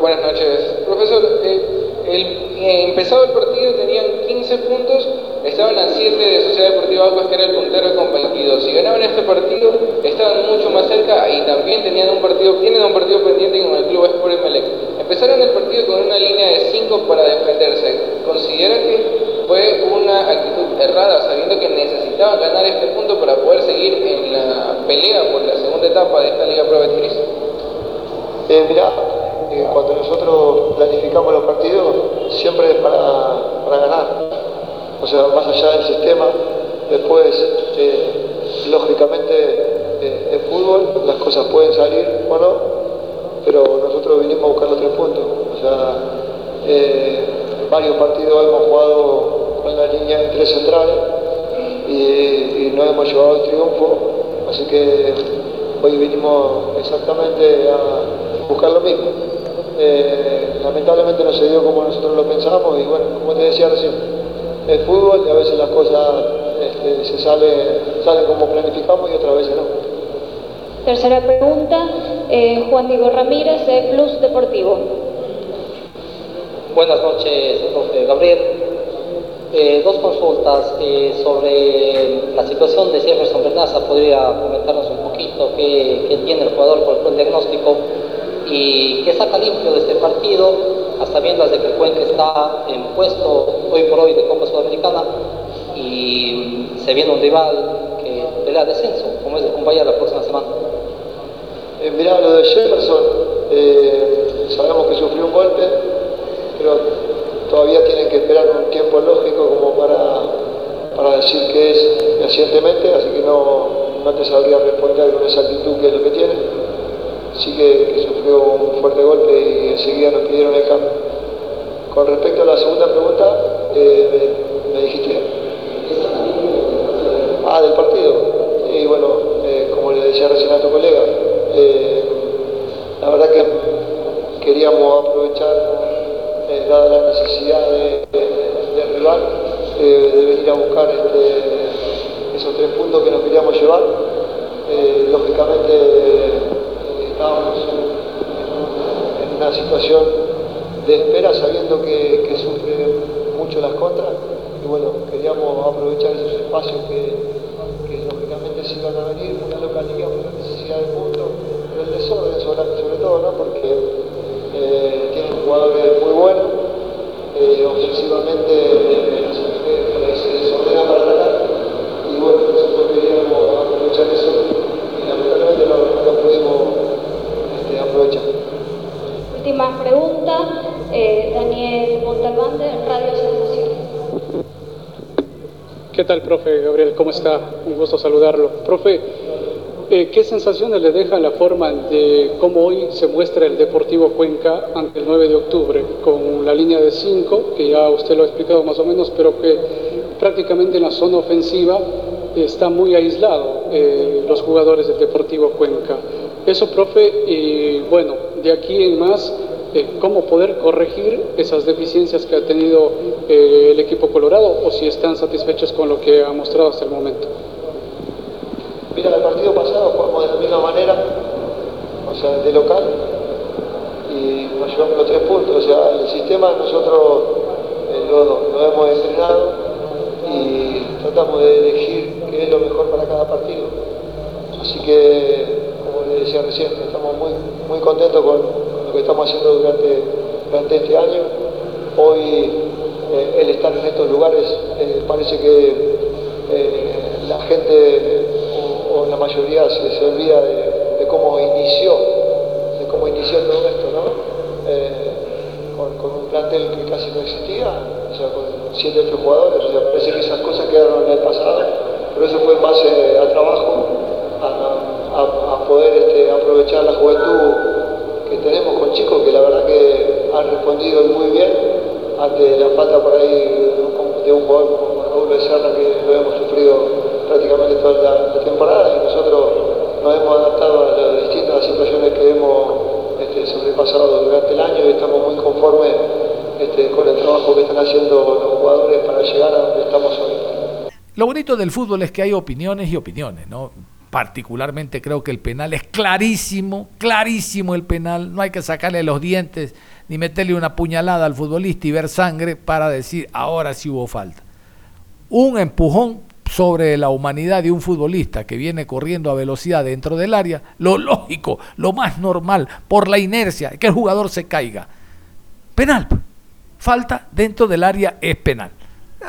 buenas noches. Profesor, eh, el, eh, empezado el partido tenían 15 puntos, estaban a 7 de Sociedad Deportiva Aguas, que era el puntero con 22. Si ganaban este partido, estaban mucho más cerca y también tenían un partido, tienen un partido pendiente con el Club Sport Emelec. Empezaron el partido con una línea de 5 para defenderse. ¿Considera que fue una actitud errada, sabiendo que necesitaban ganar este punto para poder seguir en la pelea por la segunda etapa de esta Liga Pro Eh, mirá, eh, cuando nosotros planificamos los partidos, siempre es para, para ganar. O sea, más allá del sistema, después, eh, lógicamente, eh, en fútbol las cosas pueden salir o no, pero nosotros vinimos a buscar los tres puntos. O sea, varios partidos hemos jugado con la línea de tres centrales y, no hemos llevado el triunfo, así que hoy vinimos exactamente a buscar lo mismo. Eh, lamentablemente no se dio como nosotros lo pensábamos y bueno, como te decía recién, el fútbol y a veces las cosas este, se sale, salen como planificamos y otras veces no. Tercera pregunta, eh, Juan Diego Ramírez de Plus Deportivo. Buenas noches, Gabriel. Eh, dos consultas eh, sobre la situación de Jefferson Bernaza. ¿Podría comentarnos un poquito qué, tiene el jugador por el diagnóstico y qué saca limpio de este partido, hasta viendo de que el Cuenca está en puesto hoy por hoy de Copa Sudamericana y se viene un rival que pelea descenso, como es el Cumbaya la próxima semana? Eh, mirá, lo de Jefferson, eh, sabemos que sufrió un golpe, pero todavía tienen que esperar un tiempo lógico como para, para decir que es recientemente, así que no, no te sabría responder con exactitud qué es lo que tiene. Sí que, que sufrió un fuerte golpe y enseguida nos pidieron el cambio. Con respecto a la segunda pregunta, eh, me, me dijiste. Ah, del partido. Y bueno, eh, como le decía recién a tu colega, eh, la verdad que queríamos aprovechar, eh, dada la necesidad de, de, rival, eh, de venir a buscar este, esos tres puntos que nos queríamos llevar. Eh, lógicamente estábamos en, una situación de espera sabiendo que, que sufre mucho las contras y bueno, queríamos aprovechar esos espacios que, que lógicamente se iban a venir, una localidad, una necesidad de puntos, pero el desorden sobre, sobre todo, ¿no? porque eh, tienen jugadores muy buenos, eh, ofensivamente eh, se desordena para atacar y bueno, nosotros queríamos aprovechar eso y lamentablemente no, no lo pudimos este, aprovechar. Última pregunta, eh, Daniel Montalbán de Radio Sensaciones. ¿Qué tal, profe Gabriel? ¿Cómo está? Un gusto saludarlo. Profe, eh, ¿qué sensaciones le deja la forma de cómo hoy se muestra el Deportivo Cuenca ante el 9 de octubre? Con la línea de 5, que ya usted lo ha explicado más o menos, pero que prácticamente en la zona ofensiva está muy aislado eh, los jugadores del Deportivo Cuenca. Eso, profe, y bueno, de aquí en más, eh, cómo poder corregir esas deficiencias que ha tenido el equipo colorado o si están satisfechos con lo que ha mostrado hasta el momento. Mira, el partido pasado jugamos de la misma manera, o sea, de local, y nos llevamos los tres puntos. O sea, el sistema nosotros eh, lo, hemos entrenado y tratamos de elegir qué es lo mejor para cada partido. Así que, como le decía recién, estamos muy, muy contentos con, con lo que estamos haciendo durante, durante este año. Hoy eh, el estar en estos lugares eh, parece que eh, la gente la mayoría se, se olvida de, cómo inició, de cómo inició todo esto, ¿no? Con, con, un plantel que casi no existía, o sea, con 7 8 jugadores, o sea, parece que esas cosas quedaron en el pasado, pero eso fue en base a trabajo, a, a, a poder este, aprovechar la juventud que tenemos con chicos que la verdad que han respondido muy bien ante la falta por ahí de un jugador como Raúl Becerra que lo hemos sufrido prácticamente toda la, la, temporada y nosotros nos hemos adaptado a las distintas situaciones que hemos este, sobrepasado durante el año y estamos muy conformes este, con el trabajo que están haciendo los jugadores para llegar a donde estamos hoy. Lo bonito del fútbol es que hay opiniones y opiniones, ¿no? particularmente creo que el penal es clarísimo, clarísimo el penal, no hay que sacarle los dientes ni meterle una puñalada al futbolista y ver sangre para decir ahora sí hubo falta. Un empujón sobre la humanidad de un futbolista que viene corriendo a velocidad dentro del área, lo lógico, lo más normal, por la inercia, que el jugador se caiga. Penal. Falta dentro del área es penal.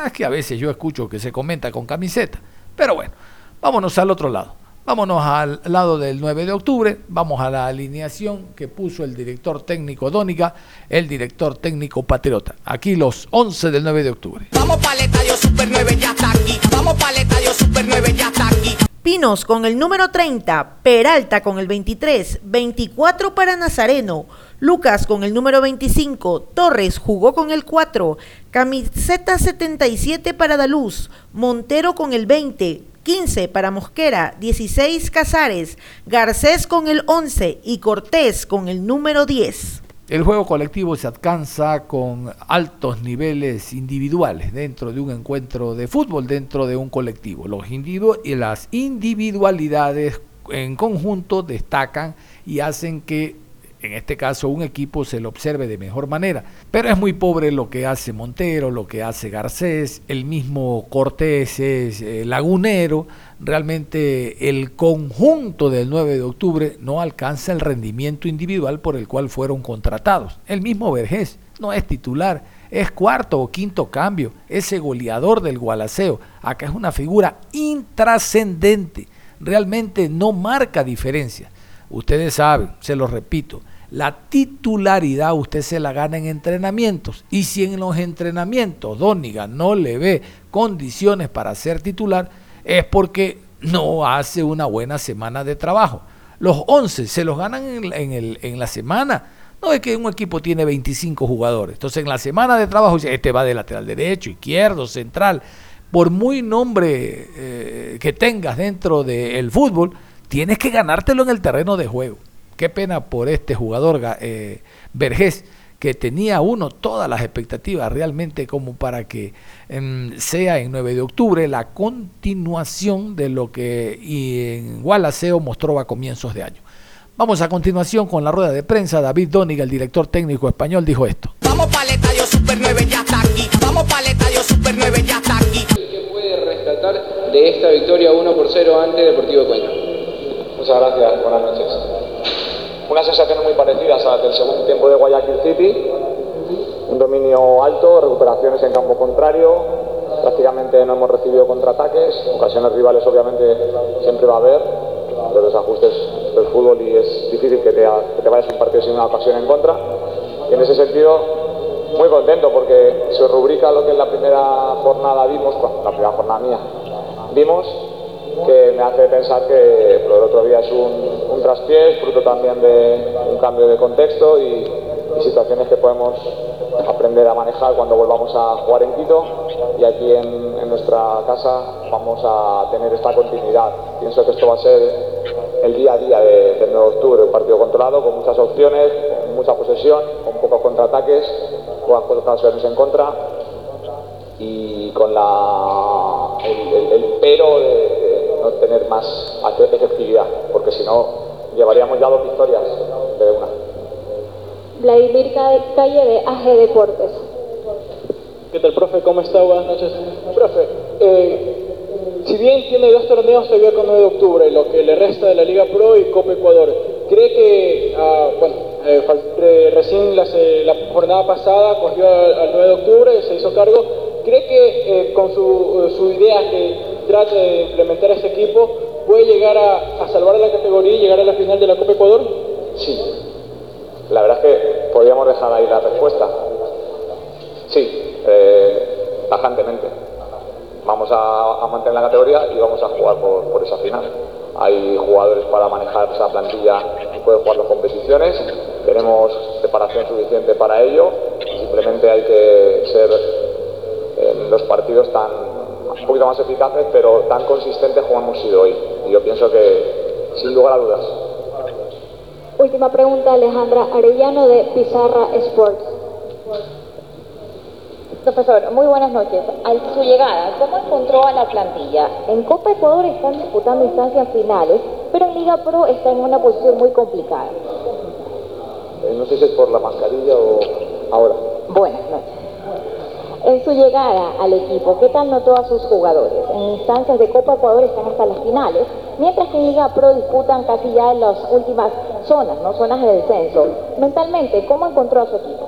Es que a veces yo escucho que se comenta con camiseta. Pero bueno, vámonos al otro lado. Vámonos al lado del 9 de octubre, vamos a la alineación que puso el director técnico Dónica, el director técnico Patriota. Aquí los 11 del 9 de octubre. Vamos para el estadio Super 9, ya está aquí. Vamos para el estadio Super 9, ya está aquí. Pinos con el número 30, Peralta con el 23, 24 para Nazareno, Lucas con el número 25, Torres jugó con el 4, camiseta 77 para Daluz, Montero con el 20, 15 para Mosquera, 16 Casares, Garcés con el 11 y Cortés con el número 10. El juego colectivo se alcanza con altos niveles individuales dentro de un encuentro de fútbol, dentro de un colectivo. Los individu y las individualidades en conjunto destacan y hacen que en este caso un equipo se lo observe de mejor manera. Pero es muy pobre lo que hace Montero, lo que hace Garcés, el mismo Cortés es eh, lagunero. Realmente el conjunto del 9 de octubre no alcanza el rendimiento individual por el cual fueron contratados. El mismo Vergés no es titular, es cuarto o quinto cambio, ese goleador del Gualaceo. Acá es una figura intrascendente, realmente no marca diferencia. Ustedes saben, se lo repito, la titularidad usted se la gana en entrenamientos. Y si en los entrenamientos Dóniga no le ve condiciones para ser titular, es porque no hace una buena semana de trabajo. Los 11 se los ganan en, la semana. No es que un equipo tiene 25 jugadores. Entonces en la semana de trabajo este va de lateral derecho, izquierdo, central. Por muy nombre eh, que tengas dentro del fútbol, tienes que ganártelo en el terreno de juego. Qué pena por este jugador eh, Vergés, que tenía uno todas las expectativas realmente como para que em, sea en 9 de octubre la continuación de lo que en Gualaceo mostró a comienzos de año. Vamos a continuación con la rueda de prensa. David Doniga, el director técnico español, dijo esto. Vamos para el estadio Super 9, ya está aquí. Vamos para el estadio Super 9, ya está aquí. ¿Qué puede rescatar de esta victoria 1 por 0 ante Deportivo Cuenca? Muchas gracias, buenas noches. Unas sensaciones muy parecidas a las del segundo tiempo de Guayaquil City. Un dominio alto, recuperaciones en campo contrario. Prácticamente no hemos recibido contraataques. Ocasiones rivales, obviamente, siempre va a haber. Los ajustes del fútbol y es difícil que te, que te vayas un partido sin una ocasión en contra. Y en ese sentido, muy contento porque se rubrica lo que en la primera jornada vimos, la primera jornada mía, vimos que me hace pensar que el otro día es un, traspiés, fruto también de un cambio de contexto y, situaciones que podemos aprender a manejar cuando volvamos a jugar en Quito y aquí en, nuestra casa vamos a tener esta continuidad. Pienso que esto va a ser el día a día de, del 9 de octubre, un partido controlado con muchas opciones, con mucha posesión, con pocos contraataques, con ocasiones en contra y con la, el, el, el pero de, tener más efectividad, porque si no llevaríamos ya dos victorias de una. Vladimir Calle de AG Deportes. ¿Qué tal, profe? ¿Cómo está? Buenas noches. Profe, eh, si bien tiene dos torneos todavía con 9 de octubre, lo que le resta de la Liga Pro y Copa Ecuador, ¿cree que, ah, bueno, eh, recién la, la, jornada pasada cogió al 9 de octubre, se hizo cargo, ¿cree que eh, con su, su, idea que trate de implementar ese equipo puede llegar a, a, salvar la categoría y llegar a la final de la Copa Ecuador? Sí. La verdad es que podríamos dejar ahí la respuesta. Sí, eh, tajantemente. Vamos a, a, mantener la categoría y vamos a jugar por, esa final. Hay jugadores para manejar esa plantilla y poder jugar las competiciones. Tenemos preparación suficiente para ello. Simplemente hay que ser en los partidos tan un poquito más eficaces, pero tan consistentes como hemos sido hoy. Y yo pienso que, sin lugar a dudas. Última pregunta, Alejandra Arellano de Pizarra Sports. Profesor, muy buenas noches. A su llegada, ¿cómo encontró a la plantilla? En Copa Ecuador están disputando instancias finales, pero en Liga Pro está en una posición muy complicada. Eh, no sé si es por la mascarilla o ahora. Buenas noches. En su llegada al equipo, ¿qué tal notó a sus jugadores? En instancias de Copa Ecuador están hasta las finales, mientras que en Liga Pro disputan casi ya en las últimas zonas, ¿no? Zonas de descenso. Mentalmente, ¿cómo encontró a su equipo?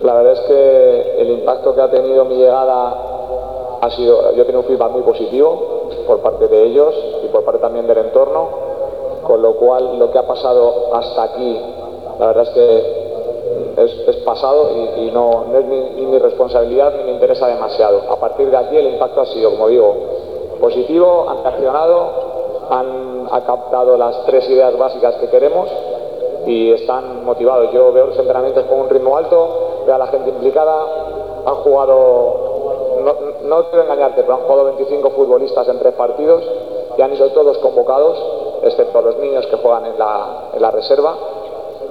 La verdad es que el impacto que ha tenido mi llegada ha sido, yo he tenido un feedback muy positivo por parte de ellos y por parte también del entorno, con lo cual lo que ha pasado hasta aquí, la verdad es que es, pasado y, no, es ni, ni, mi responsabilidad ni me interesa demasiado. A partir de aquí el impacto ha sido, como digo, positivo, han reaccionado, han, captado las tres ideas básicas que queremos y están motivados. Yo veo los entrenamientos con un ritmo alto, veo a la gente implicada, han jugado, no, no quiero engañarte, pero han jugado 25 futbolistas en tres partidos y han ido todos convocados, excepto los niños que juegan en la reserva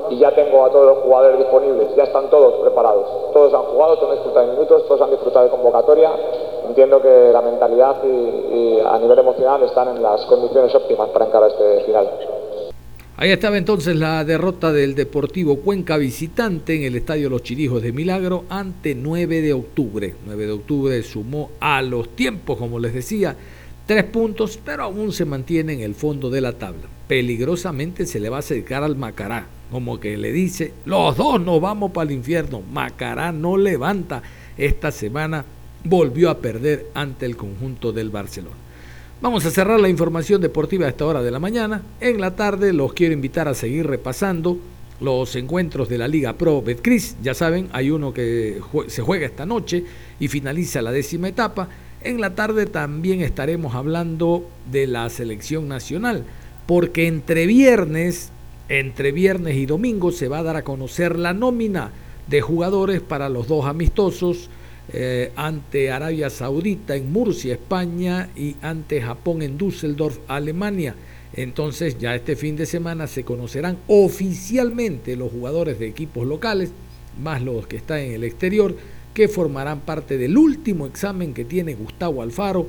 y ya tengo a todos los jugadores disponibles, ya están todos preparados. Todos han jugado, todos han disfrutado de minutos, todos han disfrutado de convocatoria. Entiendo que la mentalidad y, y, a nivel emocional están en las condiciones óptimas para encarar este final. Ahí estaba entonces la derrota del Deportivo Cuenca visitante en el Estadio Los Chirijos de Milagro ante 9 de octubre. 9 de octubre sumó a los tiempos, como les decía, tres puntos, pero aún se mantiene en el fondo de la tabla. Peligrosamente se le va a acercar al Macará, como que le dice, los dos nos vamos para el infierno. Macará no levanta. Esta semana volvió a perder ante el conjunto del Barcelona. Vamos a cerrar la información deportiva a esta hora de la mañana. En la tarde los quiero invitar a seguir repasando los encuentros de la Liga Pro Betcris. Ya saben, hay uno que se juega esta noche y finaliza la décima etapa. En la tarde también estaremos hablando de la selección nacional, porque entre viernes, entre viernes y domingo se va a dar a conocer la nómina de jugadores para los dos amistosos eh, ante Arabia Saudita en Murcia, España, y ante Japón en Düsseldorf, Alemania. Entonces ya este fin de semana se conocerán oficialmente los jugadores de equipos locales, más los que están en el exterior, que formarán parte del último examen que tiene Gustavo Alfaro,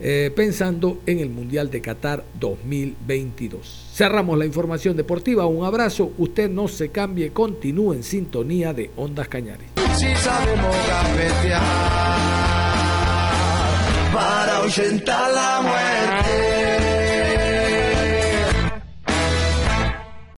eh, pensando en el Mundial de Qatar 2022. Cerramos la información deportiva, un abrazo, usted no se cambie, continúe en sintonía de Ondas Cañares.